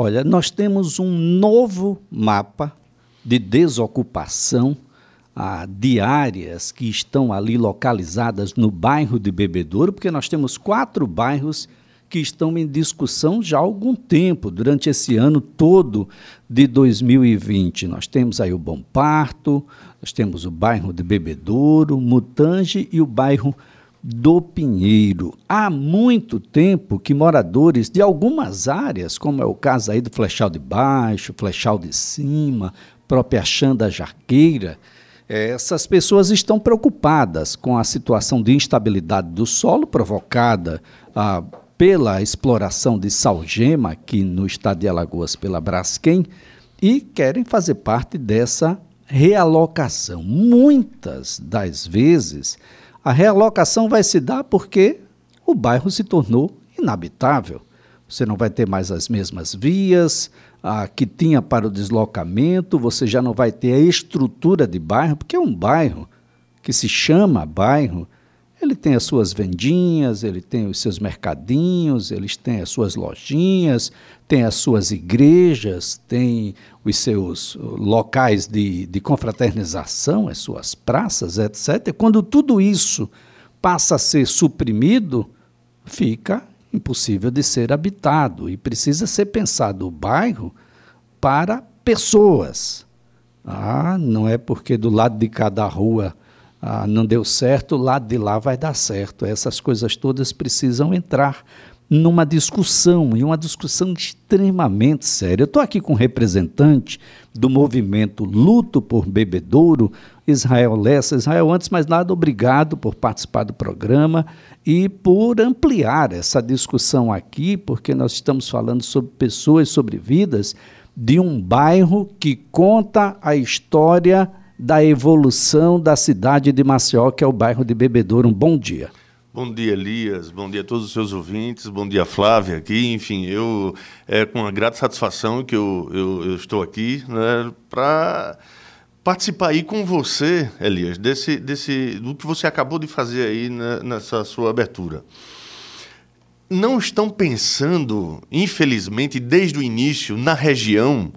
Olha, nós temos um novo mapa de desocupação ah, de áreas que estão ali localizadas no bairro de Bebedouro, porque nós temos quatro bairros que estão em discussão já há algum tempo, durante esse ano todo de 2020. Nós temos aí o Bom Parto, nós temos o bairro de Bebedouro, Mutange e o bairro do Pinheiro. Há muito tempo que moradores de algumas áreas, como é o caso aí do Flechal de Baixo, Flechal de Cima, própria Xanda Jarqueira, eh, essas pessoas estão preocupadas com a situação de instabilidade do solo provocada ah, pela exploração de salgema aqui no estado de Alagoas pela Braskem e querem fazer parte dessa realocação. Muitas das vezes a realocação vai se dar porque o bairro se tornou inabitável. Você não vai ter mais as mesmas vias a, que tinha para o deslocamento, você já não vai ter a estrutura de bairro, porque é um bairro que se chama bairro, ele tem as suas vendinhas, ele tem os seus mercadinhos, eles têm as suas lojinhas, tem as suas igrejas, tem os seus locais de, de confraternização, as suas praças, etc. Quando tudo isso passa a ser suprimido, fica impossível de ser habitado e precisa ser pensado o bairro para pessoas. Ah, não é porque do lado de cada rua ah, não deu certo, lado de lá vai dar certo. Essas coisas todas precisam entrar numa discussão, e uma discussão extremamente séria. Eu estou aqui com um representante do movimento Luto por Bebedouro, Israel Lessa. Israel, antes mais nada, obrigado por participar do programa e por ampliar essa discussão aqui, porque nós estamos falando sobre pessoas, sobre vidas de um bairro que conta a história da evolução da cidade de Maceió, que é o bairro de Bebedouro. Um bom dia. Bom dia, Elias. Bom dia a todos os seus ouvintes. Bom dia, Flávia, aqui. Enfim, eu é com uma grata satisfação que eu, eu, eu estou aqui né, para participar aí com você, Elias, desse, desse, do que você acabou de fazer aí né, nessa sua abertura. Não estão pensando, infelizmente, desde o início, na região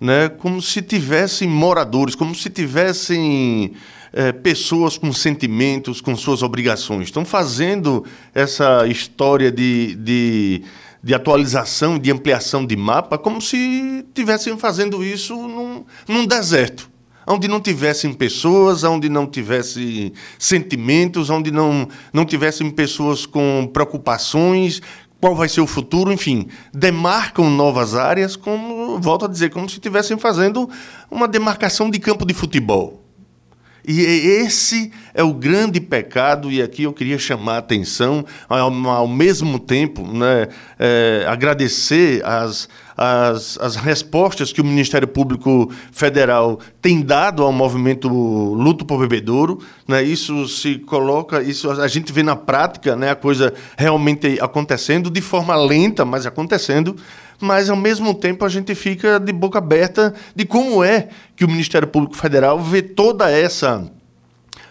né, como se tivessem moradores, como se tivessem é, pessoas com sentimentos, com suas obrigações. Estão fazendo essa história de, de, de atualização, de ampliação de mapa, como se estivessem fazendo isso num, num deserto onde não tivessem pessoas, onde não tivessem sentimentos, onde não, não tivessem pessoas com preocupações, qual vai ser o futuro, enfim, demarcam novas áreas, como, volto a dizer, como se estivessem fazendo uma demarcação de campo de futebol. E esse é o grande pecado, e aqui eu queria chamar a atenção, ao, ao mesmo tempo, né, é, agradecer as, as, as respostas que o Ministério Público Federal tem dado ao movimento Luto por Bebedouro. Né, isso se coloca, isso a gente vê na prática né, a coisa realmente acontecendo, de forma lenta, mas acontecendo mas ao mesmo tempo a gente fica de boca aberta de como é que o Ministério Público Federal vê toda essa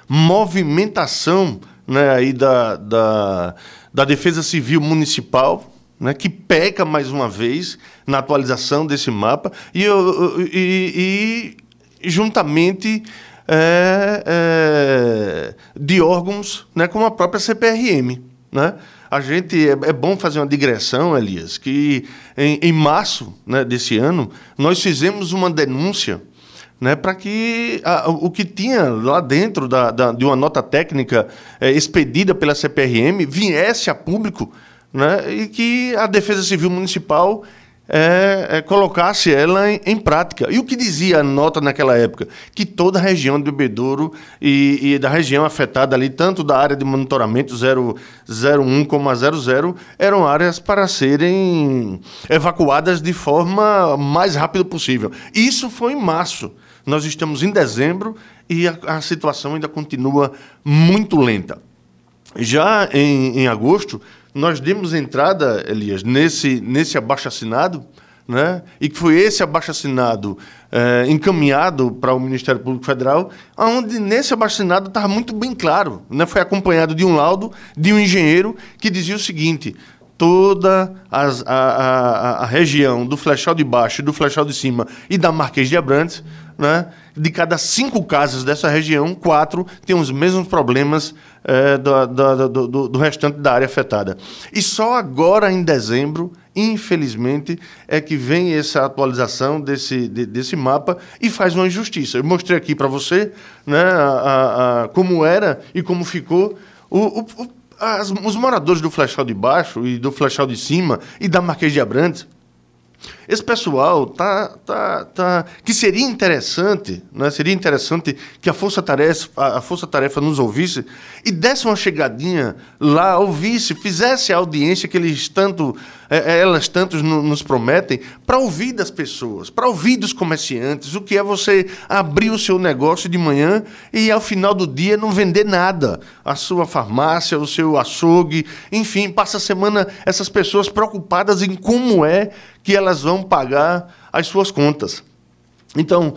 movimentação né, aí da, da, da Defesa Civil Municipal, né, que peca mais uma vez na atualização desse mapa e, e, e juntamente é, é, de órgãos né, como a própria CPRM. Né? A gente é, é, bom fazer uma digressão, Elias, que em, em março né, desse ano nós fizemos uma denúncia né, para que a, o que tinha lá dentro da, da de uma nota técnica é, expedida pela CPRM viesse a público né, e que a Defesa Civil Municipal é, é, colocasse ela em, em, prática. E o que dizia a nota naquela época? Que toda a região de Bebedouro e, e, da região afetada ali, tanto da área de monitoramento 001 como a 00, eram áreas para serem evacuadas de forma mais rápida possível. Isso foi em março. Nós estamos em dezembro e a, a situação ainda continua muito lenta. Já em, em agosto, nós demos entrada, Elias, nesse, nesse abaixo-assinado, né? e que foi esse abaixo-assinado é, encaminhado para o Ministério Público Federal, onde nesse abaixo-assinado estava muito bem claro, né? foi acompanhado de um laudo de um engenheiro que dizia o seguinte, toda as, a, a, a, região do Flechal de Baixo, do Flechal de Cima e da Marquês de Abrantes, né? de cada cinco casas dessa região, quatro têm os mesmos problemas é, do, do, do, do, restante da área afetada. E só agora, em dezembro, infelizmente, é que vem essa atualização desse, de, desse mapa e faz uma injustiça. Eu mostrei aqui para você né, a, a, como era e como ficou o, o, as, os moradores do Flechal de Baixo e do Flechal de Cima e da Marquês de Abrantes esse pessoal tá, tá, tá, que seria interessante, né? Seria interessante que a Força Tarefa, a Força Tarefa nos ouvisse e desse uma chegadinha lá, ouvisse, fizesse a audiência que eles tanto, é, é elas tantos nos prometem, para ouvir das pessoas, para ouvir dos comerciantes, o que é você abrir o seu negócio de manhã e ao final do dia não vender nada, a sua farmácia, o seu açougue, enfim, passa a semana essas pessoas preocupadas em como é que elas vão pagar as suas contas. Então,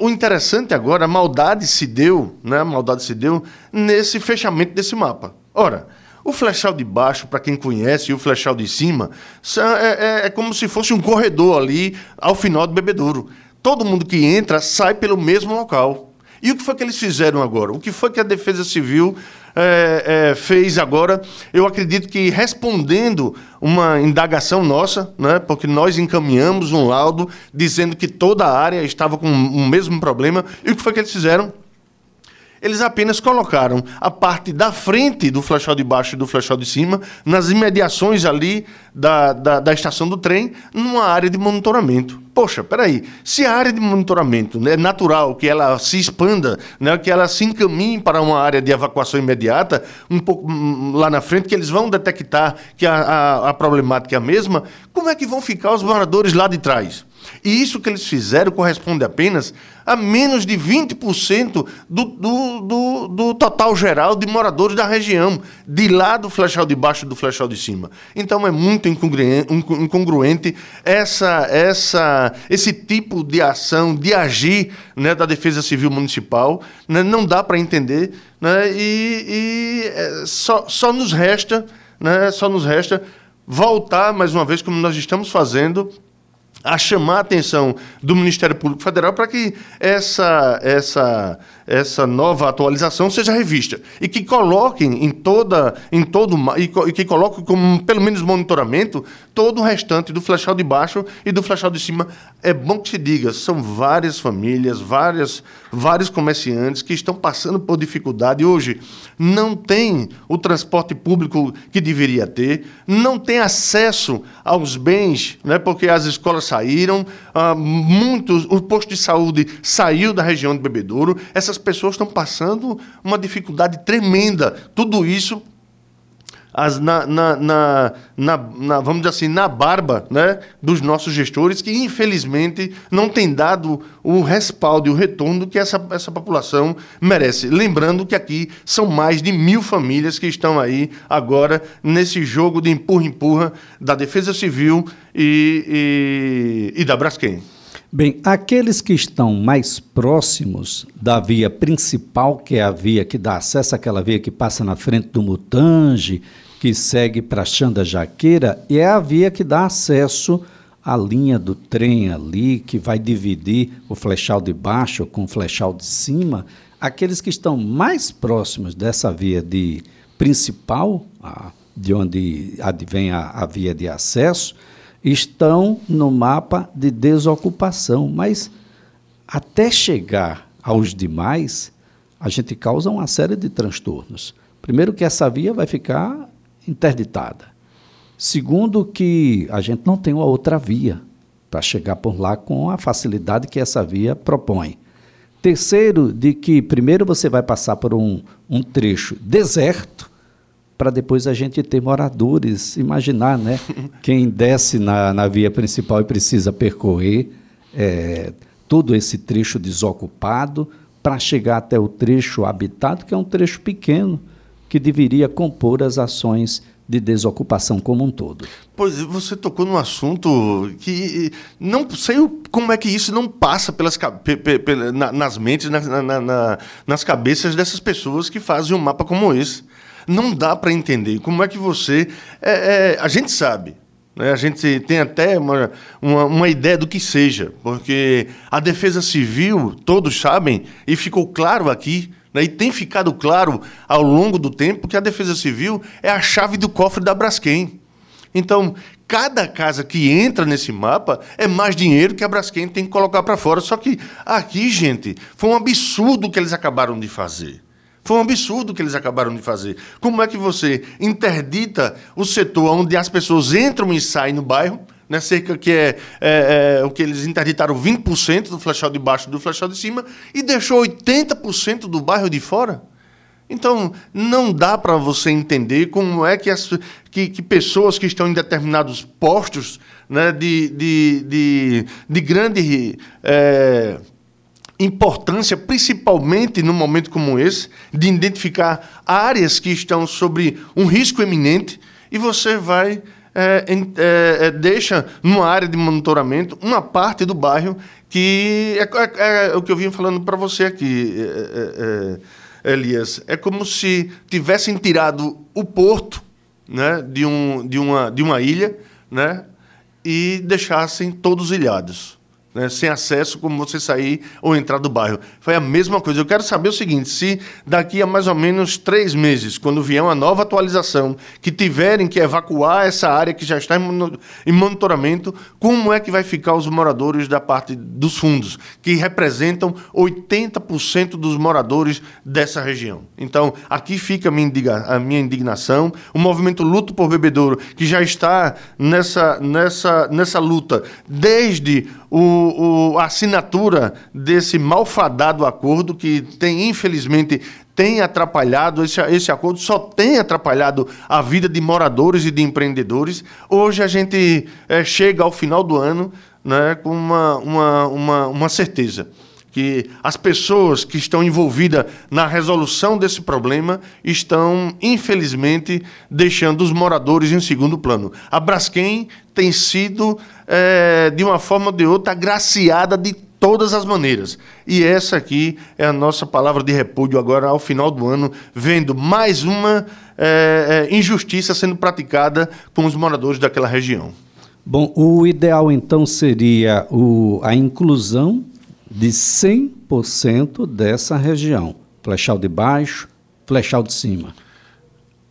o interessante agora, a maldade se deu, né? A maldade se deu nesse fechamento desse mapa. Ora, o flechal de baixo, para quem conhece, e o flechal de cima, é, é, é, como se fosse um corredor ali ao final do bebedouro. Todo mundo que entra sai pelo mesmo local. E o que foi que eles fizeram agora? O que foi que a Defesa Civil é, é, fez agora, eu acredito que respondendo uma indagação nossa, né, porque nós encaminhamos um laudo dizendo que toda a área estava com o mesmo problema, e o que foi que eles fizeram? Eles apenas colocaram a parte da frente do flechal de baixo e do flechal de cima, nas imediações ali da, da, da estação do trem, numa área de monitoramento. Poxa, peraí, se a área de monitoramento né, é natural que ela se expanda, né, que ela se encaminhe para uma área de evacuação imediata, um pouco hum, lá na frente, que eles vão detectar que a, a, a problemática é a mesma, como é que vão ficar os moradores lá de trás? E isso que eles fizeram corresponde apenas a menos de 20% do, do, do, do, total geral de moradores da região, de lá do flechal de baixo e do flechal de cima. Então é muito incongruente, incongruente essa, essa, esse tipo de ação, de agir né, da Defesa Civil Municipal. Né, não dá para entender. Né, e, e é, só, só nos resta, né, só nos resta voltar mais uma vez, como nós estamos fazendo, a chamar a atenção do Ministério Público Federal para que essa, essa, essa nova atualização seja revista e que coloquem em toda em todo e que coloquem como pelo menos monitoramento todo o restante do flechal de baixo e do flechal de cima. É bom que se diga, são várias famílias, várias vários comerciantes que estão passando por dificuldade hoje, não tem o transporte público que deveria ter, não tem acesso aos bens, né, porque as escolas saíram, ah, muitos, o posto de saúde saiu da região de Bebedouro, essas pessoas estão passando uma dificuldade tremenda. Tudo isso as, na, na, na, na, vamos dizer assim, na barba né, dos nossos gestores, que infelizmente não tem dado o respaldo e o retorno que essa, essa população merece. Lembrando que aqui são mais de mil famílias que estão aí agora nesse jogo de empurra-empurra da Defesa Civil e, e, e da Braskem. Bem, aqueles que estão mais próximos da via principal, que é a via que dá acesso àquela via que passa na frente do Mutange, que segue para Xanda Jaqueira, e é a via que dá acesso à linha do trem ali, que vai dividir o flechal de baixo com o flechal de cima. Aqueles que estão mais próximos dessa via de principal, a, de onde advém a, a via de acesso, estão no mapa de desocupação, mas até chegar aos demais, a gente causa uma série de transtornos. Primeiro que essa via vai ficar interditada. Segundo que a gente não tem uma outra via para chegar por lá com a facilidade que essa via propõe. Terceiro, de que primeiro você vai passar por um, um trecho deserto, para depois a gente ter moradores. Imaginar, né? Quem desce na, na via principal e precisa percorrer é, todo esse trecho desocupado para chegar até o trecho habitado, que é um trecho pequeno, que deveria compor as ações de desocupação como um todo. Pois você tocou num assunto que não sei como é que isso não passa pelas nas mentes, na, na, na, nas cabeças dessas pessoas que fazem um mapa como esse. Não dá para entender como é que você. É, é, a gente sabe, né? a gente tem até uma, uma, uma, ideia do que seja, porque a defesa civil, todos sabem, e ficou claro aqui, né? e tem ficado claro ao longo do tempo, que a defesa civil é a chave do cofre da Braskem. Então, cada casa que entra nesse mapa é mais dinheiro que a Braskem tem que colocar para fora. Só que aqui, gente, foi um absurdo o que eles acabaram de fazer. Foi um absurdo o que eles acabaram de fazer. Como é que você interdita o setor onde as pessoas entram e saem no bairro, né, cerca que é, é, é, o que eles interditaram 20% do flechal de baixo do flechal de cima, e deixou 80% do bairro de fora? Então, não dá para você entender como é que, as, que, que, pessoas que estão em determinados postos né, de, de, de, de grande é, importância, principalmente num momento como esse, de identificar áreas que estão sobre um risco eminente, e você vai. É, é, é deixa numa área de monitoramento uma parte do bairro que é, é, é o que eu vim falando para você aqui. É, Elias, é como se tivessem tirado o porto né, de, um, de, uma, de uma ilha né, e deixassem todos ilhados né, sem acesso, como você sair ou entrar do bairro. Foi a mesma coisa. Eu quero saber o seguinte: se daqui a mais ou menos três meses, quando vier uma nova atualização, que tiverem que evacuar essa área que já está em monitoramento, como é que vai ficar os moradores da parte dos fundos, que representam 80% dos moradores dessa região? Então, aqui fica a minha, indignação. O movimento Luto por Bebedouro, que já está nessa, nessa, nessa luta desde o, o, a assinatura desse malfadado acordo que tem, infelizmente, tem atrapalhado, esse, esse acordo só tem atrapalhado a vida de moradores e de empreendedores. Hoje a gente é, chega ao final do ano né, com uma, uma, uma, uma certeza que as pessoas que estão envolvidas na resolução desse problema estão, infelizmente, deixando os moradores em segundo plano. A Braskem tem sido, é, de uma forma ou de outra, agraciada de todas as maneiras. E essa aqui é a nossa palavra de repúdio agora, ao final do ano, vendo mais uma é, é, injustiça sendo praticada com os moradores daquela região. Bom, o ideal então seria o, a inclusão de 100% dessa região. Flechal de baixo, flechal de cima.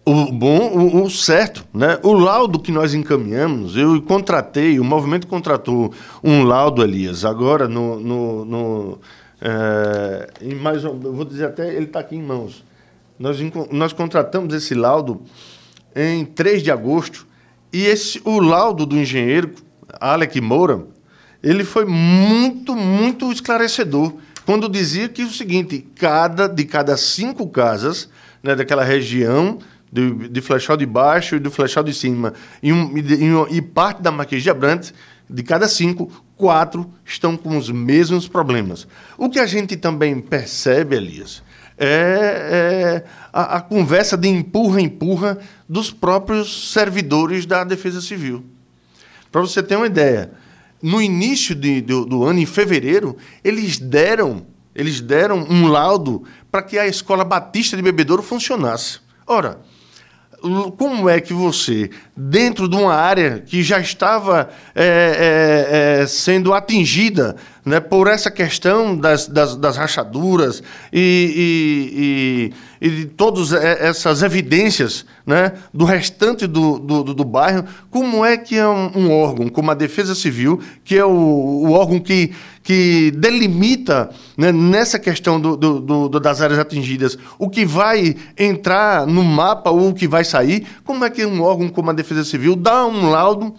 O bom, o, o, certo, né? O laudo que nós encaminhamos, eu contratei, o movimento contratou um laudo, Elias, agora no. no, no é, em mais, eu vou dizer até, ele está aqui em mãos. Nós, nós contratamos esse laudo em 3 de agosto, e esse, o laudo do engenheiro Alec Moura, ele foi muito, muito esclarecedor quando dizia que o seguinte, cada de cada cinco casas né, daquela região de, de Flechal de Baixo e do Flechal de Cima e, um, e, e parte da Marquês de Abrantes, de cada cinco, quatro estão com os mesmos problemas. O que a gente também percebe, Elias, é, é a, a, conversa de empurra-empurra dos próprios servidores da Defesa Civil. Para você ter uma ideia, no início de, do, do ano, em fevereiro, eles deram, eles deram um laudo para que a escola Batista de Bebedouro funcionasse. Ora, como é que você, dentro de uma área que já estava é, é, é, sendo atingida né, por essa questão das, das, das rachaduras e, e, e, e, de todas essas evidências né, do restante do, do, do, bairro, como é que é um, um, órgão como a Defesa Civil, que é o, o órgão que que delimita né, nessa questão do, do, do, das áreas atingidas o que vai entrar no mapa ou o que vai sair, como é que um órgão como a Defesa Civil dá um laudo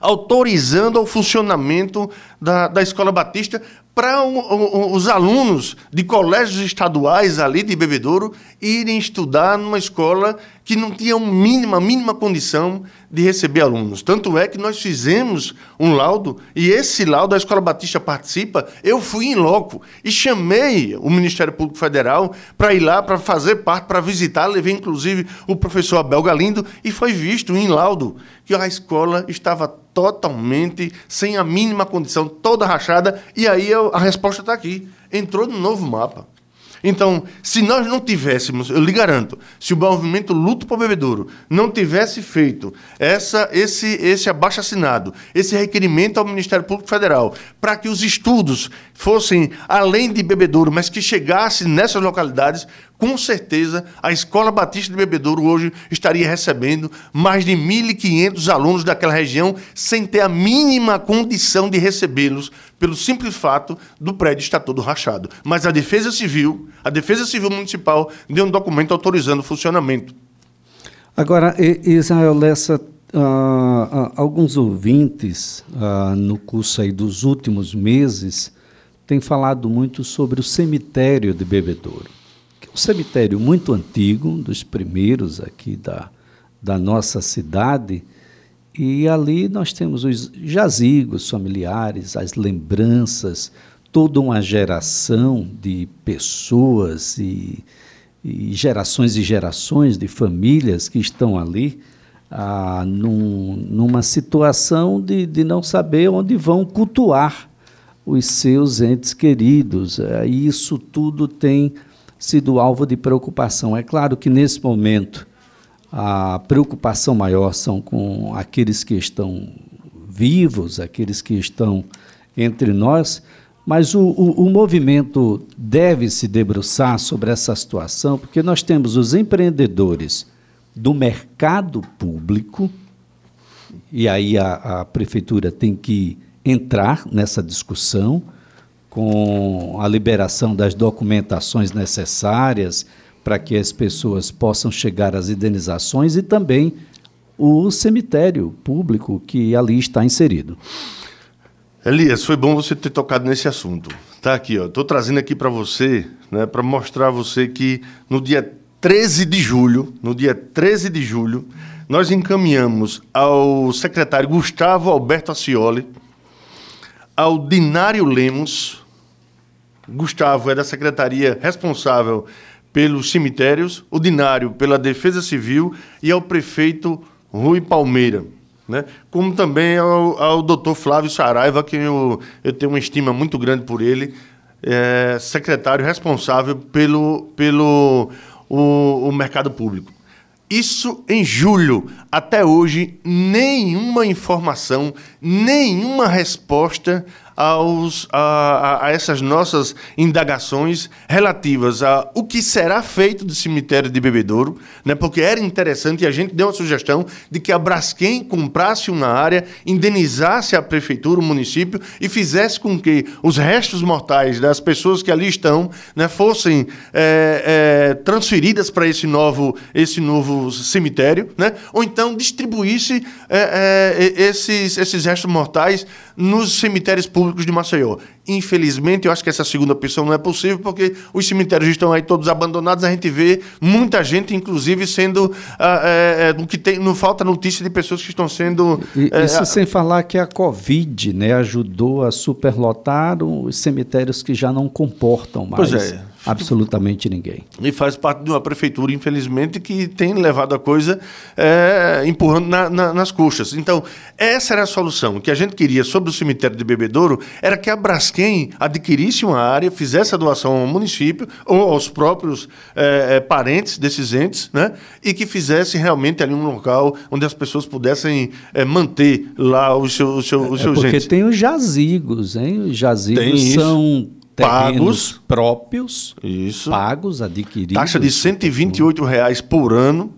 autorizando o funcionamento da, da Escola Batista para os alunos de colégios estaduais ali de Bebedouro irem estudar numa escola que não tinha mínima, mínima condição de receber alunos. Tanto é que nós fizemos um laudo, e esse laudo, a Escola Batista participa, eu fui em loco e chamei o Ministério Público Federal para ir lá, para fazer parte, para visitar, levei inclusive o professor Abel Galindo, e foi visto em laudo que a escola estava totalmente sem a mínima condição, toda rachada, e aí eu, a resposta está aqui. Entrou no novo mapa. Então, se nós não tivéssemos, eu lhe garanto, se o movimento Luto para o Bebedouro não tivesse feito essa, esse, esse abaixo assinado, esse requerimento ao Ministério Público Federal, para que os estudos fossem além de Bebedouro, mas que chegassem nessas localidades, com certeza a Escola Batista de Bebedouro hoje estaria recebendo mais de 1.500 alunos daquela região sem ter a mínima condição de recebê-los pelo simples fato do prédio estar todo rachado. Mas a Defesa Civil, a Defesa Civil Municipal deu um documento autorizando o funcionamento. Agora, Israel Lessa, uh, uh, alguns ouvintes uh, no curso aí dos últimos meses têm falado muito sobre o cemitério de Bebedouro um cemitério muito antigo, um dos primeiros aqui da, da nossa cidade, e ali nós temos os jazigos familiares, as lembranças, toda uma geração de pessoas e, e gerações e gerações de famílias que estão ali ah, num, numa situação de, de não saber onde vão cultuar os seus entes queridos. E isso tudo tem sido alvo de preocupação. É claro que nesse momento a preocupação maior são com aqueles que estão vivos, aqueles que estão entre nós, mas o, o, o movimento deve se debruçar sobre essa situação, porque nós temos os empreendedores do mercado público, e aí a, a prefeitura tem que entrar nessa discussão com a liberação das documentações necessárias para que as pessoas possam chegar às indenizações e também o cemitério público que ali está inserido. Elias, foi bom você ter tocado nesse assunto. Tá aqui, ó. Estou trazendo aqui para você, né, para mostrar a você que no dia 13 de julho, no dia 13 de julho, nós encaminhamos ao secretário Gustavo Alberto Acioli, ao Dinário Lemos, Gustavo é da secretaria responsável pelos cemitérios, o Dinário pela Defesa Civil e ao prefeito Rui Palmeira. Né? Como também ao, ao doutor Flávio Saraiva, que eu, eu tenho uma estima muito grande por ele, é, secretário responsável pelo, pelo o, o mercado público. Isso em julho. Até hoje, nenhuma informação, nenhuma resposta aos, a, a, essas nossas indagações relativas a o que será feito do cemitério de Bebedouro, né? porque era interessante e a gente deu uma sugestão de que a Braskem comprasse uma área, indenizasse a prefeitura, o município e fizesse com que os restos mortais das pessoas que ali estão né, fossem é, é, transferidas para esse novo, esse novo cemitério, né? ou então distribuísse é, é esses, esses restos mortais nos cemitérios públicos de Maceió. Infelizmente, eu acho que essa segunda opção não é possível, porque os cemitérios estão aí todos abandonados. A gente vê muita gente, inclusive, sendo. Ah, é, é, que tem, não falta notícia de pessoas que estão sendo. É, isso sem falar que a Covid né, ajudou a superlotar os cemitérios que já não comportam mais. Pois é absolutamente ninguém. E faz parte de uma prefeitura, infelizmente, que tem levado a coisa é, empurrando na, na, nas coxas. Então, essa era a solução. O que a gente queria sobre o cemitério de Bebedouro era que a Braskem adquirisse uma área, fizesse a doação ao município ou aos próprios é, parentes desses entes, né? e que fizesse realmente ali um local onde as pessoas pudessem é, manter lá os seus, os seus, os seus é porque entes. tem os jazigos, hein? Os jazigos são pagos próprios, isso. pagos, adquiridos. Taxa de 128 reais por ano.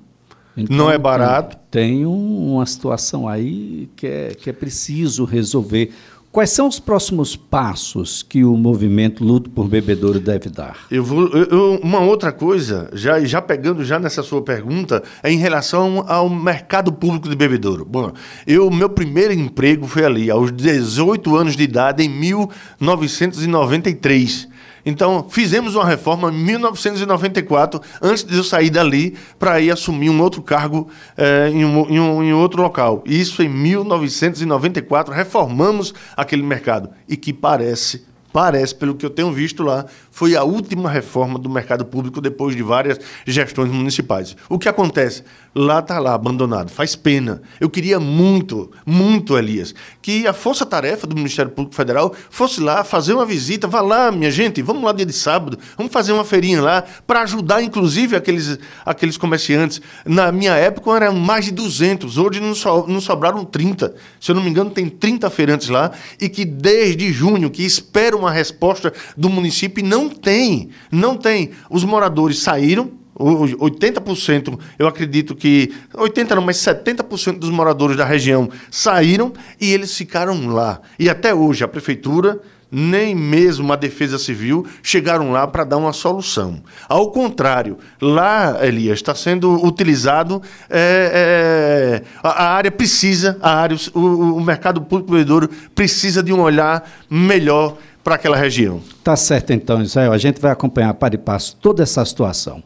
Então, não é barato. Tem uma situação aí que é, que é preciso resolver. Quais são os próximos passos que o movimento Luto por Bebedouro deve dar? Eu vou, eu, uma outra coisa, já, já pegando já nessa sua pergunta, é em relação ao mercado público de bebedouro. Bom, eu meu primeiro emprego foi ali, aos 18 anos de idade, em 1993. Então, fizemos uma reforma em 1994, antes de eu sair dali, para ir assumir um outro cargo é, em, um, em, um, em outro local. Isso em 1994, reformamos aquele mercado. E que parece parece, pelo que eu tenho visto lá, foi a última reforma do mercado público depois de várias gestões municipais. O que acontece? Lá está lá, abandonado. Faz pena. Eu queria muito, muito, Elias, que a força-tarefa do Ministério Público Federal fosse lá fazer uma visita. Vá lá, minha gente, vamos lá dia de sábado, vamos fazer uma feirinha lá para ajudar, inclusive, aqueles, aqueles comerciantes. Na minha época eram mais de 200, hoje não, so, não sobraram 30. Se eu não me engano, tem 30 feirantes lá e que desde junho, que esperam uma resposta do município e não tem. Não tem. Os moradores saíram, 80%, eu acredito que 80 não, mas 70% dos moradores da região saíram e eles ficaram lá. E até hoje a prefeitura nem mesmo a Defesa Civil chegaram lá para dar uma solução. Ao contrário, lá, Elias, está sendo utilizado. É, é, a, área precisa, a área, o, o mercado público precisa de um olhar melhor para aquela região. Tá certo então, Israel. A gente vai acompanhar para e passo toda essa situação.